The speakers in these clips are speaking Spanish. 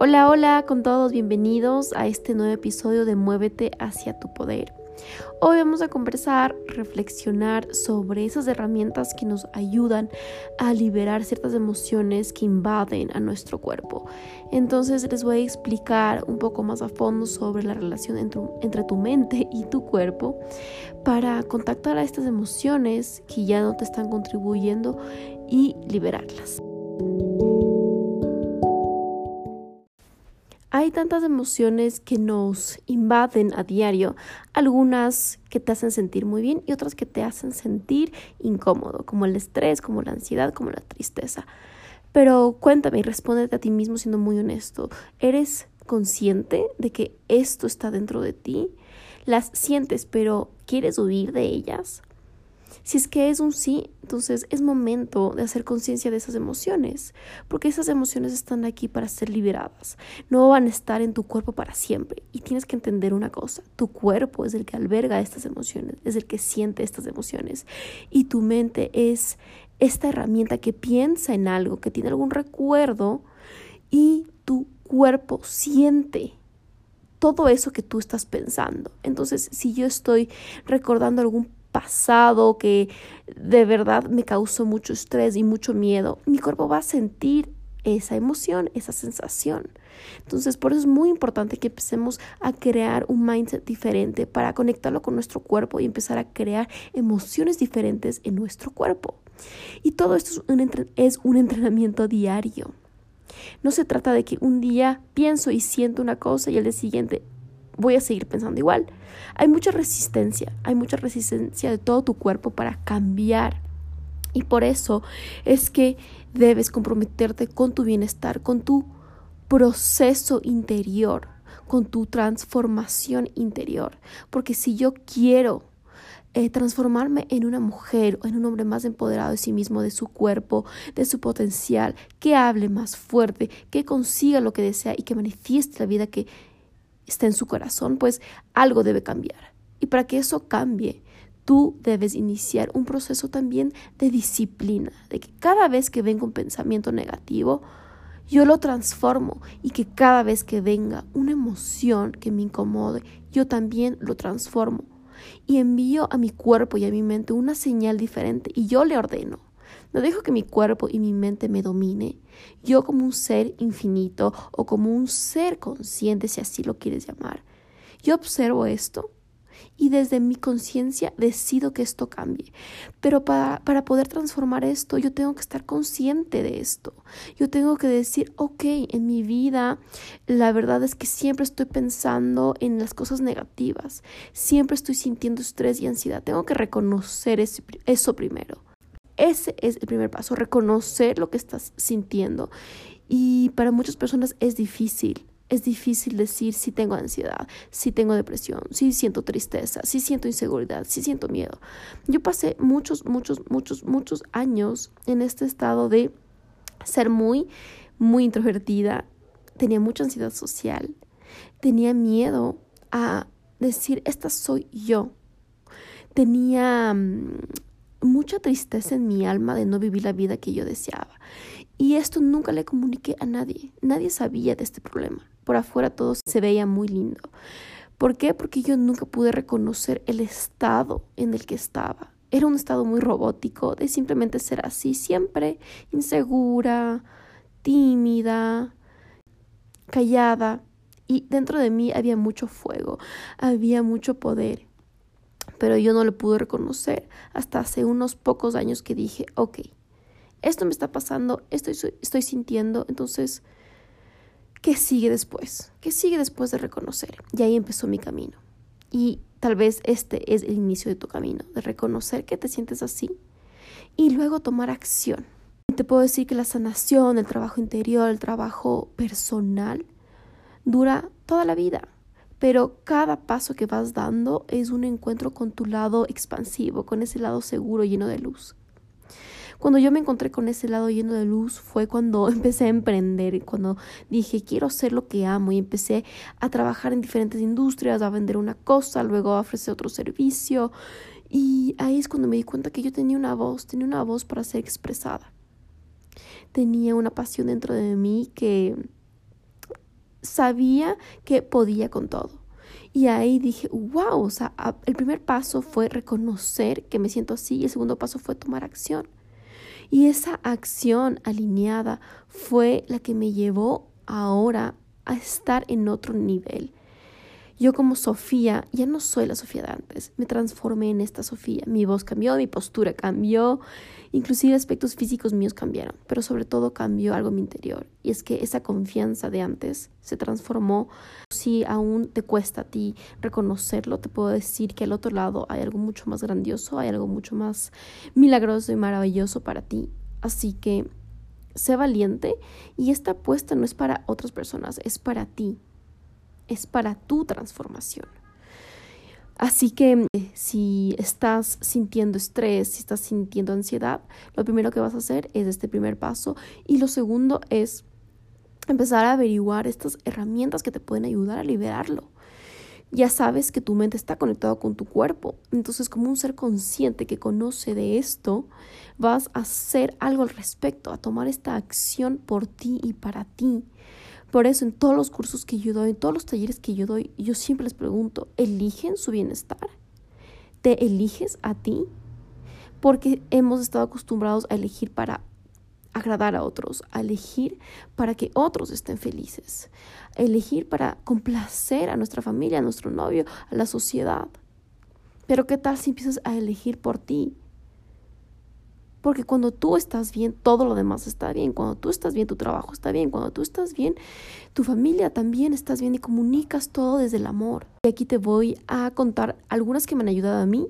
Hola, hola con todos, bienvenidos a este nuevo episodio de Muévete hacia tu poder. Hoy vamos a conversar, reflexionar sobre esas herramientas que nos ayudan a liberar ciertas emociones que invaden a nuestro cuerpo. Entonces les voy a explicar un poco más a fondo sobre la relación entre, tu mente y tu cuerpo para contactar a estas emociones que ya no te están contribuyendo y liberarlas. Hay tantas emociones que nos invaden a diario, algunas que te hacen sentir muy bien y otras que te hacen sentir incómodo, como el estrés, como la ansiedad, como la tristeza. Pero cuéntame y respóndete a ti mismo siendo muy honesto. ¿Eres consciente de que esto está dentro de ti? ¿Las sientes pero quieres huir de ellas? Si es que es un sí, entonces es momento de hacer conciencia de esas emociones, porque esas emociones están aquí para ser liberadas, no van a estar en tu cuerpo para siempre. Y tienes que entender una cosa, tu cuerpo es el que alberga estas emociones, es el que siente estas emociones, y tu mente es esta herramienta que piensa en algo, que tiene algún recuerdo, y tu cuerpo siente todo eso que tú estás pensando. Entonces, si yo estoy recordando algún pasado que de verdad me causó mucho estrés y mucho miedo, mi cuerpo va a sentir esa emoción, esa sensación. Entonces, por eso es muy importante que empecemos a crear un mindset diferente para conectarlo con nuestro cuerpo y empezar a crear emociones diferentes en nuestro cuerpo. Y todo esto es un, entrenamiento diario. No se trata de que un día pienso y siento una cosa y al día siguiente voy a seguir pensando igual. Hay mucha resistencia, hay mucha resistencia de todo tu cuerpo para cambiar. Y por eso es que debes comprometerte con tu bienestar, con tu proceso interior, con tu transformación interior. Porque si yo quiero eh, transformarme en una mujer o en un hombre más empoderado de sí mismo, de su cuerpo, de su potencial, que hable más fuerte, que consiga lo que desea y que manifieste la vida que está en su corazón, pues algo debe cambiar. Y para que eso cambie, tú debes iniciar un proceso también de disciplina, de que cada vez que venga un pensamiento negativo, yo lo transformo y que cada vez que venga una emoción que me incomode, yo también lo transformo y envío a mi cuerpo y a mi mente una señal diferente y yo le ordeno. No dejo que mi cuerpo y mi mente me domine. Yo como un ser infinito o como un ser consciente, si así lo quieres llamar. Yo observo esto y desde mi conciencia decido que esto cambie. Pero para, para, poder transformar esto, yo tengo que estar consciente de esto. Yo tengo que decir, ok, en mi vida la verdad es que siempre estoy pensando en las cosas negativas, siempre estoy sintiendo estrés y ansiedad. Tengo que reconocer eso primero. Ese es el primer paso, reconocer lo que estás sintiendo. Y para muchas personas es difícil. Es difícil decir si tengo ansiedad, si tengo depresión, si siento tristeza, si siento inseguridad, si siento miedo. Yo pasé muchos, muchos, muchos, muchos años en este estado de ser muy, muy introvertida. Tenía mucha ansiedad social. Tenía miedo a decir, esta soy yo. Tenía mm, mucha tristeza en mi alma de no vivir la vida que yo deseaba. Y esto nunca le comuniqué a nadie. Nadie sabía de este problema. Por afuera todo se veía muy lindo. ¿Por qué? Porque yo nunca pude reconocer el estado en el que estaba. Era un estado muy robótico de simplemente ser así, siempre insegura, tímida, callada. Y dentro de mí había mucho fuego, había mucho poder pero yo no lo pude reconocer hasta hace unos pocos años que dije, ok, esto me está pasando, esto estoy sintiendo, entonces, ¿qué sigue después? ¿Qué sigue después de reconocer? Y ahí empezó mi camino. Y tal vez este es el inicio de tu camino, de reconocer que te sientes así y luego tomar acción. Te puedo decir que la sanación, el trabajo interior, el trabajo personal, dura toda la vida pero cada paso que vas dando es un encuentro con tu lado expansivo, con ese lado seguro, lleno de luz. Cuando yo me encontré con ese lado lleno de luz fue cuando empecé a emprender, cuando dije quiero hacer lo que amo y empecé a trabajar en diferentes industrias, a vender una cosa, luego a ofrecer otro servicio. Y ahí es cuando me di cuenta que yo tenía una voz, tenía una voz para ser expresada. Tenía una pasión dentro de mí que sabía que podía con todo. Y ahí dije, wow, o sea, el primer paso fue reconocer que me siento así y el segundo paso fue tomar acción. Y esa acción alineada fue la que me llevó ahora a estar en otro nivel. Yo como Sofía ya no soy la Sofía de antes, me transformé en esta Sofía. Mi voz cambió, mi postura cambió, inclusive aspectos físicos míos cambiaron, pero sobre todo cambió algo en mi interior. Y es que esa confianza de antes se transformó. Si aún te cuesta a ti reconocerlo, te puedo decir que al otro lado hay algo mucho más grandioso, hay algo mucho más milagroso y maravilloso para ti. Así que sé valiente y esta apuesta no es para otras personas, es para ti es para tu transformación. Así que eh, si estás sintiendo estrés, si estás sintiendo ansiedad, lo primero que vas a hacer es este primer paso y lo segundo es empezar a averiguar estas herramientas que te pueden ayudar a liberarlo. Ya sabes que tu mente está conectada con tu cuerpo, entonces como un ser consciente que conoce de esto, vas a hacer algo al respecto, a tomar esta acción por ti y para ti. Por eso en todos los cursos que yo doy, en todos los talleres que yo doy, yo siempre les pregunto, ¿eligen su bienestar? ¿Te eliges a ti? Porque hemos estado acostumbrados a elegir para agradar a otros, a elegir para que otros estén felices, a elegir para complacer a nuestra familia, a nuestro novio, a la sociedad. Pero ¿qué tal si empiezas a elegir por ti? Porque cuando tú estás bien, todo lo demás está bien. Cuando tú estás bien, tu trabajo está bien. Cuando tú estás bien, tu familia también estás bien y comunicas todo desde el amor. Y aquí te voy a contar algunas que me han ayudado a mí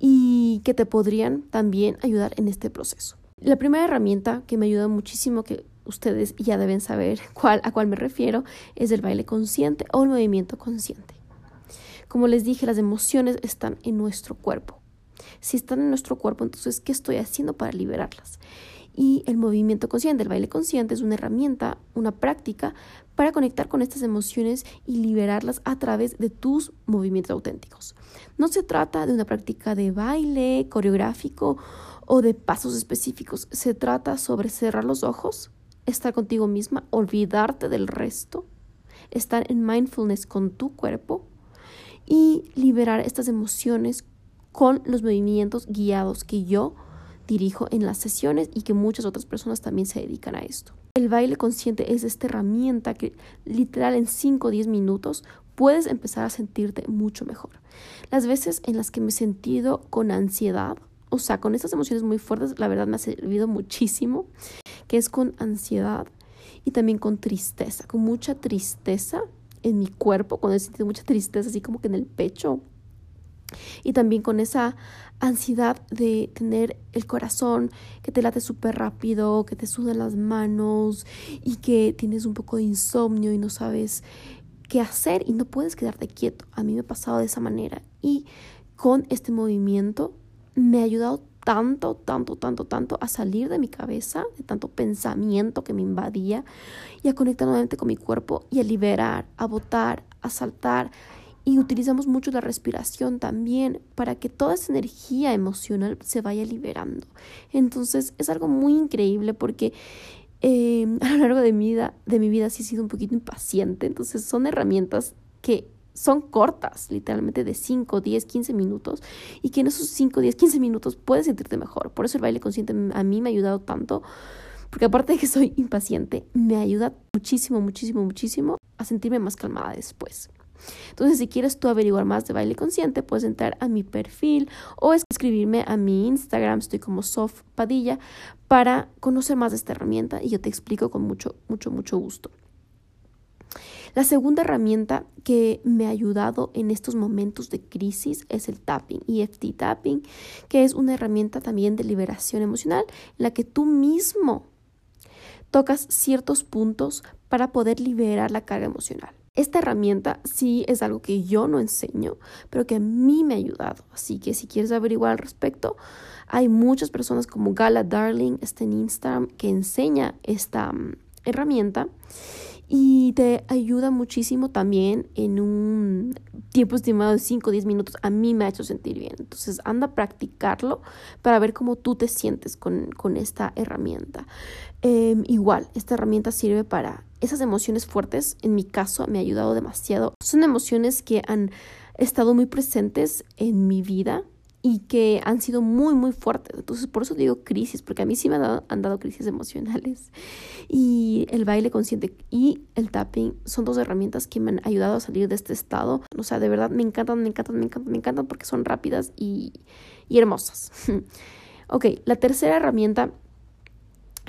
y que te podrían también ayudar en este proceso. La primera herramienta que me ayuda muchísimo, que ustedes ya deben saber cuál, a cuál me refiero, es el baile consciente o el movimiento consciente. Como les dije, las emociones están en nuestro cuerpo. Si están en nuestro cuerpo, entonces, ¿qué estoy haciendo para liberarlas? Y el movimiento consciente, el baile consciente, es una herramienta, una práctica para conectar con estas emociones y liberarlas a través de tus movimientos auténticos. No se trata de una práctica de baile coreográfico o de pasos específicos. Se trata sobre cerrar los ojos, estar contigo misma, olvidarte del resto, estar en mindfulness con tu cuerpo y liberar estas emociones con los movimientos guiados que yo dirijo en las sesiones y que muchas otras personas también se dedican a esto. El baile consciente es esta herramienta que literal en 5 o 10 minutos puedes empezar a sentirte mucho mejor. Las veces en las que me he sentido con ansiedad, o sea, con estas emociones muy fuertes, la verdad me ha servido muchísimo, que es con ansiedad y también con tristeza, con mucha tristeza en mi cuerpo, cuando he sentido mucha tristeza así como que en el pecho y también con esa ansiedad de tener el corazón que te late súper rápido, que te sudan las manos y que tienes un poco de insomnio y no sabes qué hacer y no puedes quedarte quieto. A mí me ha pasado de esa manera y con este movimiento me ha ayudado tanto, tanto, tanto, tanto a salir de mi cabeza, de tanto pensamiento que me invadía y a conectar nuevamente con mi cuerpo y a liberar, a botar, a saltar y utilizamos mucho la respiración también para que toda esa energía emocional se vaya liberando. Entonces es algo muy increíble porque eh, a lo largo de mi, vida, de mi vida sí he sido un poquito impaciente. Entonces son herramientas que son cortas, literalmente de 5, 10, 15 minutos, y que en esos 5, 10, 15 minutos puedes sentirte mejor. Por eso el baile consciente a mí me ha ayudado tanto, porque aparte de que soy impaciente, me ayuda muchísimo, muchísimo, muchísimo a sentirme más calmada después. Entonces, si quieres tú averiguar más de baile consciente, puedes entrar a mi perfil o escribirme a mi Instagram, estoy como Sof Padilla, para conocer más de esta herramienta y yo te explico con mucho, mucho, mucho gusto. La segunda herramienta que me ha ayudado en estos momentos de crisis es el tapping, EFT tapping, que es una herramienta también de liberación emocional en la que tú mismo tocas ciertos puntos para poder liberar la carga emocional. Esta herramienta sí es algo que yo no enseño, pero que a mí me ha ayudado. Así que si quieres averiguar al respecto, hay muchas personas como Gala Darling, está en Instagram, que enseña esta, herramienta y te ayuda muchísimo también en un tiempo estimado de 5 o 10 minutos. A mí me ha hecho sentir bien. Entonces anda a practicarlo para ver cómo tú te sientes con, esta herramienta. Em, igual, esta herramienta sirve para esas emociones fuertes. En mi caso me ha ayudado demasiado. Son emociones que han estado muy presentes en mi vida y que han sido muy, muy fuertes. Entonces, por eso digo crisis, porque a mí sí me han dado, crisis emocionales. Y el baile consciente y el tapping son dos herramientas que me han ayudado a salir de este estado. O sea, de verdad me encantan, me encantan, me encantan, me encantan porque son rápidas y, y hermosas. ok, la tercera herramienta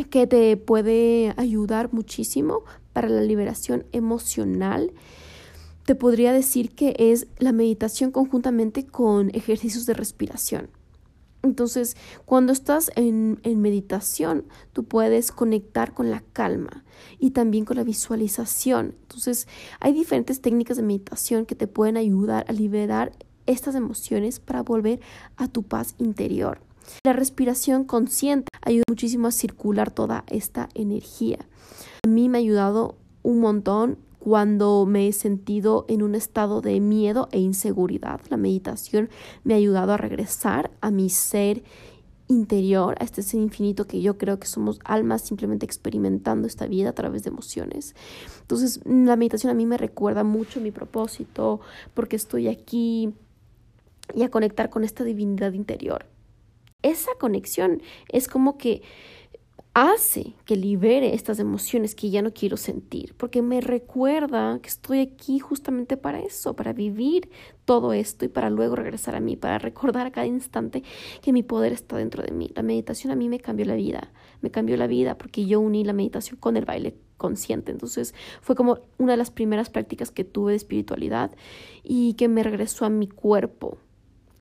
que te puede ayudar muchísimo para la liberación emocional te podría decir que es la meditación conjuntamente con ejercicios de respiración. Entonces, cuando estás en, en, meditación, tú puedes conectar con la calma y también con la visualización. Entonces, hay diferentes técnicas de meditación que te pueden ayudar a liberar estas emociones para volver a tu paz interior. La respiración consciente ayuda muchísimo a circular toda esta energía. A mí me ha ayudado un montón cuando me he sentido en un estado de miedo e inseguridad. La meditación me ha ayudado a regresar a mi ser interior, a este ser infinito que yo creo que somos almas simplemente experimentando esta vida a través de emociones. Entonces, la meditación a mí me recuerda mucho mi propósito, porque estoy aquí y a conectar con esta divinidad interior. Esa conexión es como que hace que libere estas emociones que ya no quiero sentir, porque me recuerda que estoy aquí justamente para eso, para vivir todo esto y para luego regresar a mí, para recordar a cada instante que mi poder está dentro de mí. La meditación a mí me cambió la vida, me cambió la vida porque yo uní la meditación con el baile consciente. Entonces fue como una de las primeras prácticas que tuve de espiritualidad y que me regresó a mi cuerpo,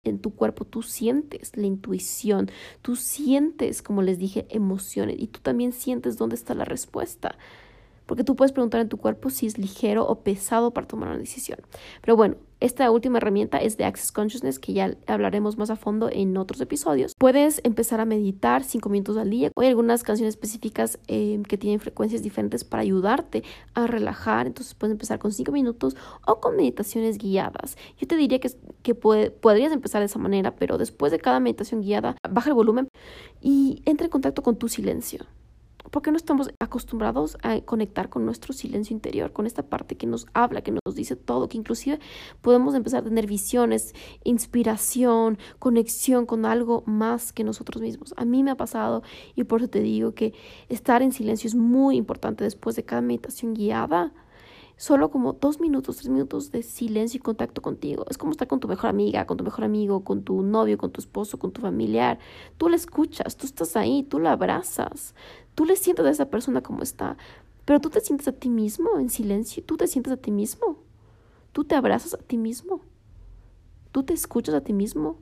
en tu cuerpo, tú sientes la intuición, tú sientes, como les dije, emociones y tú también sientes dónde está la respuesta. Porque tú puedes preguntar en tu cuerpo si es ligero o pesado para tomar una decisión. Pero bueno, esta última herramienta es de Access Consciousness, que ya hablaremos más a fondo en otros episodios. Puedes empezar a meditar cinco minutos al día. Hay algunas canciones específicas eh, que tienen frecuencias diferentes para ayudarte a relajar. Entonces puedes empezar con cinco minutos o con meditaciones guiadas. Yo te diría que, que podrías empezar de esa manera, pero después de cada meditación guiada, baja el volumen y entra en contacto con tu silencio porque no estamos acostumbrados a conectar con nuestro silencio interior, con esta parte que nos habla, que nos dice todo, que inclusive podemos empezar a tener visiones, inspiración, conexión con algo más que nosotros mismos. A mí me ha pasado y por eso te digo que estar en silencio es muy importante después de cada meditación guiada solo como dos minutos, tres minutos de silencio y contacto contigo. Es como estar con tu mejor amiga, con tu mejor amigo, con tu novio, con tu esposo, con tu familiar. Tú la escuchas, tú estás ahí, tú la abrazas, tú le sientes a esa persona como está, pero tú te sientes a ti mismo en silencio, tú te sientes a ti mismo, tú te abrazas a ti mismo, tú te escuchas a ti mismo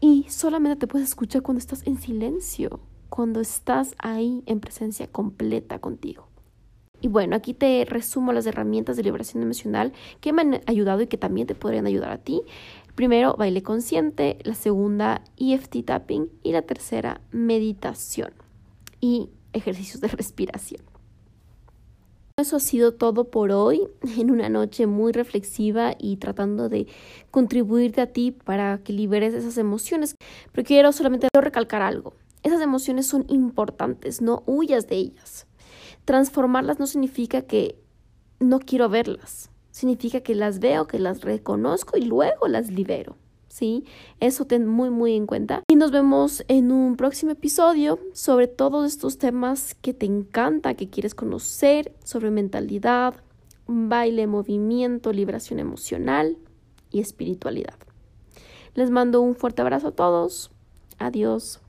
y solamente te puedes escuchar cuando estás en silencio, cuando estás ahí en presencia completa contigo. Y bueno, aquí te resumo las herramientas de liberación emocional que me han ayudado y que también te podrían ayudar a ti. Primero, baile consciente, la segunda, EFT tapping y la tercera, meditación y ejercicios de respiración. Eso ha sido todo por hoy, en una noche muy reflexiva y tratando de contribuirte a ti para que liberes esas emociones. Pero quiero solamente recalcar algo. Esas emociones son importantes, no huyas de ellas. Transformarlas no significa que no quiero verlas, significa que las veo, que las reconozco y luego las libero. ¿Sí? Eso ten muy, muy en cuenta. Y nos vemos en un próximo episodio sobre todos estos temas que te encanta, que quieres conocer, sobre mentalidad, baile, movimiento, liberación emocional y espiritualidad. Les mando un fuerte abrazo a todos. Adiós.